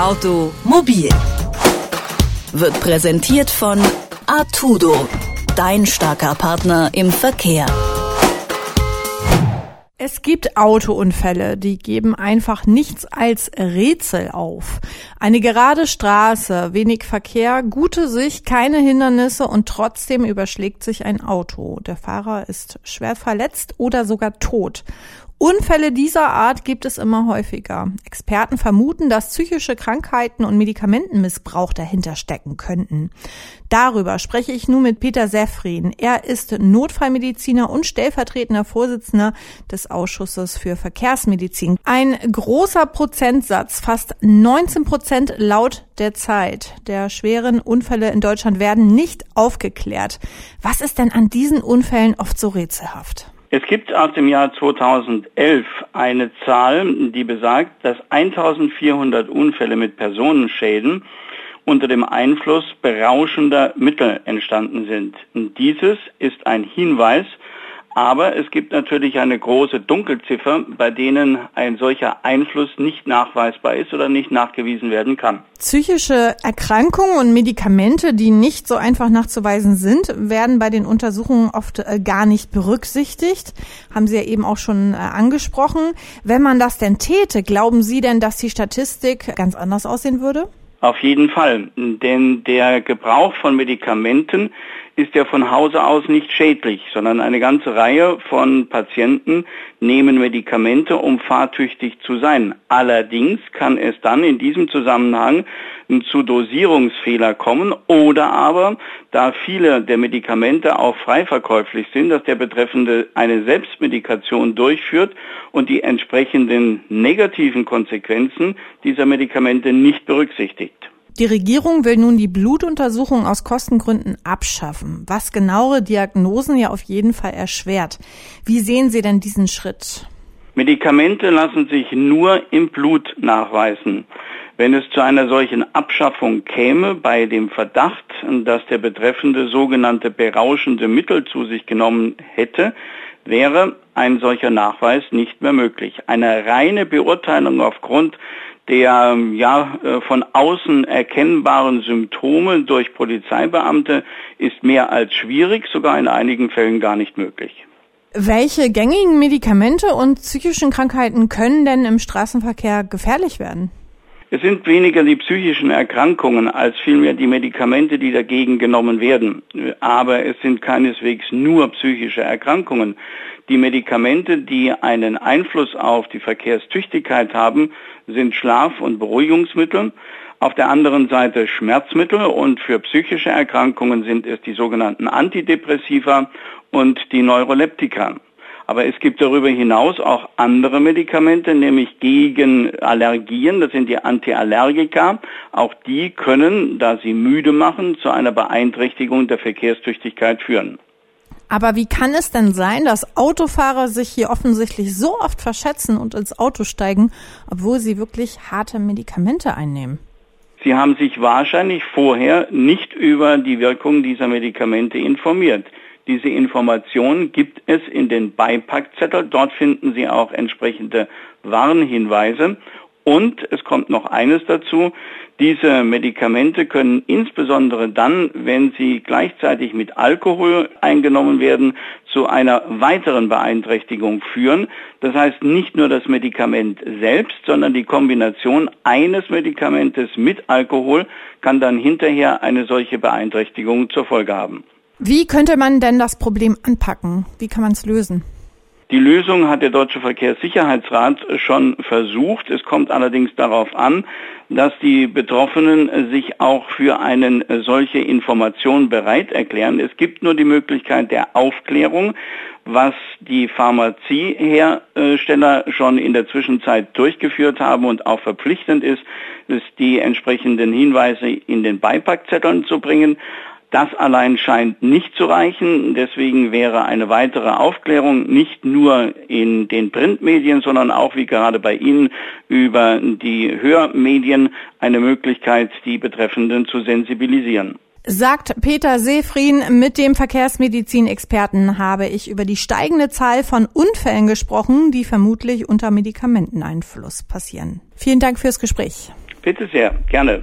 Automobil wird präsentiert von Artudo, dein starker Partner im Verkehr. Es gibt Autounfälle, die geben einfach nichts als Rätsel auf. Eine gerade Straße, wenig Verkehr, gute Sicht, keine Hindernisse und trotzdem überschlägt sich ein Auto. Der Fahrer ist schwer verletzt oder sogar tot. Unfälle dieser Art gibt es immer häufiger. Experten vermuten, dass psychische Krankheiten und Medikamentenmissbrauch dahinter stecken könnten. Darüber spreche ich nun mit Peter Seffrin. Er ist Notfallmediziner und stellvertretender Vorsitzender des Ausschusses für Verkehrsmedizin. Ein großer Prozentsatz, fast 19 Prozent laut der Zeit der schweren Unfälle in Deutschland werden nicht aufgeklärt. Was ist denn an diesen Unfällen oft so rätselhaft? Es gibt aus dem Jahr 2011 eine Zahl, die besagt, dass 1400 Unfälle mit Personenschäden unter dem Einfluss berauschender Mittel entstanden sind. Dieses ist ein Hinweis aber es gibt natürlich eine große Dunkelziffer, bei denen ein solcher Einfluss nicht nachweisbar ist oder nicht nachgewiesen werden kann. Psychische Erkrankungen und Medikamente, die nicht so einfach nachzuweisen sind, werden bei den Untersuchungen oft äh, gar nicht berücksichtigt. Haben Sie ja eben auch schon äh, angesprochen. Wenn man das denn täte, glauben Sie denn, dass die Statistik ganz anders aussehen würde? Auf jeden Fall, denn der Gebrauch von Medikamenten ist ja von Hause aus nicht schädlich, sondern eine ganze Reihe von Patienten nehmen Medikamente, um fahrtüchtig zu sein. Allerdings kann es dann in diesem Zusammenhang zu Dosierungsfehler kommen oder aber, da viele der Medikamente auch frei verkäuflich sind, dass der Betreffende eine Selbstmedikation durchführt und die entsprechenden negativen Konsequenzen dieser Medikamente nicht berücksichtigt. Die Regierung will nun die Blutuntersuchung aus Kostengründen abschaffen, was genauere Diagnosen ja auf jeden Fall erschwert. Wie sehen Sie denn diesen Schritt? Medikamente lassen sich nur im Blut nachweisen. Wenn es zu einer solchen Abschaffung käme, bei dem Verdacht, dass der Betreffende sogenannte berauschende Mittel zu sich genommen hätte, wäre ein solcher Nachweis nicht mehr möglich. Eine reine Beurteilung aufgrund der ja äh, von außen erkennbaren Symptome durch Polizeibeamte ist mehr als schwierig, sogar in einigen Fällen gar nicht möglich. Welche gängigen Medikamente und psychischen Krankheiten können denn im Straßenverkehr gefährlich werden? Es sind weniger die psychischen Erkrankungen als vielmehr die Medikamente, die dagegen genommen werden. Aber es sind keineswegs nur psychische Erkrankungen. Die Medikamente, die einen Einfluss auf die Verkehrstüchtigkeit haben, sind Schlaf- und Beruhigungsmittel. Auf der anderen Seite Schmerzmittel und für psychische Erkrankungen sind es die sogenannten Antidepressiva und die Neuroleptika. Aber es gibt darüber hinaus auch andere Medikamente, nämlich gegen Allergien. Das sind die Antiallergika. Auch die können, da sie müde machen, zu einer Beeinträchtigung der Verkehrstüchtigkeit führen. Aber wie kann es denn sein, dass Autofahrer sich hier offensichtlich so oft verschätzen und ins Auto steigen, obwohl sie wirklich harte Medikamente einnehmen? Sie haben sich wahrscheinlich vorher nicht über die Wirkung dieser Medikamente informiert. Diese Informationen gibt es in den Beipackzettel. Dort finden Sie auch entsprechende Warnhinweise. Und es kommt noch eines dazu. Diese Medikamente können insbesondere dann, wenn sie gleichzeitig mit Alkohol eingenommen werden, zu einer weiteren Beeinträchtigung führen. Das heißt nicht nur das Medikament selbst, sondern die Kombination eines Medikamentes mit Alkohol kann dann hinterher eine solche Beeinträchtigung zur Folge haben. Wie könnte man denn das Problem anpacken? Wie kann man es lösen? Die Lösung hat der Deutsche Verkehrssicherheitsrat schon versucht. Es kommt allerdings darauf an, dass die Betroffenen sich auch für eine solche Information bereit erklären. Es gibt nur die Möglichkeit der Aufklärung, was die Pharmaziehersteller schon in der Zwischenzeit durchgeführt haben und auch verpflichtend ist, ist die entsprechenden Hinweise in den Beipackzetteln zu bringen. Das allein scheint nicht zu reichen. Deswegen wäre eine weitere Aufklärung nicht nur in den Printmedien, sondern auch wie gerade bei Ihnen über die Hörmedien eine Möglichkeit, die Betreffenden zu sensibilisieren. Sagt Peter Seefrin, mit dem Verkehrsmedizin-Experten habe ich über die steigende Zahl von Unfällen gesprochen, die vermutlich unter Medikamenteneinfluss passieren. Vielen Dank fürs Gespräch. Bitte sehr, gerne.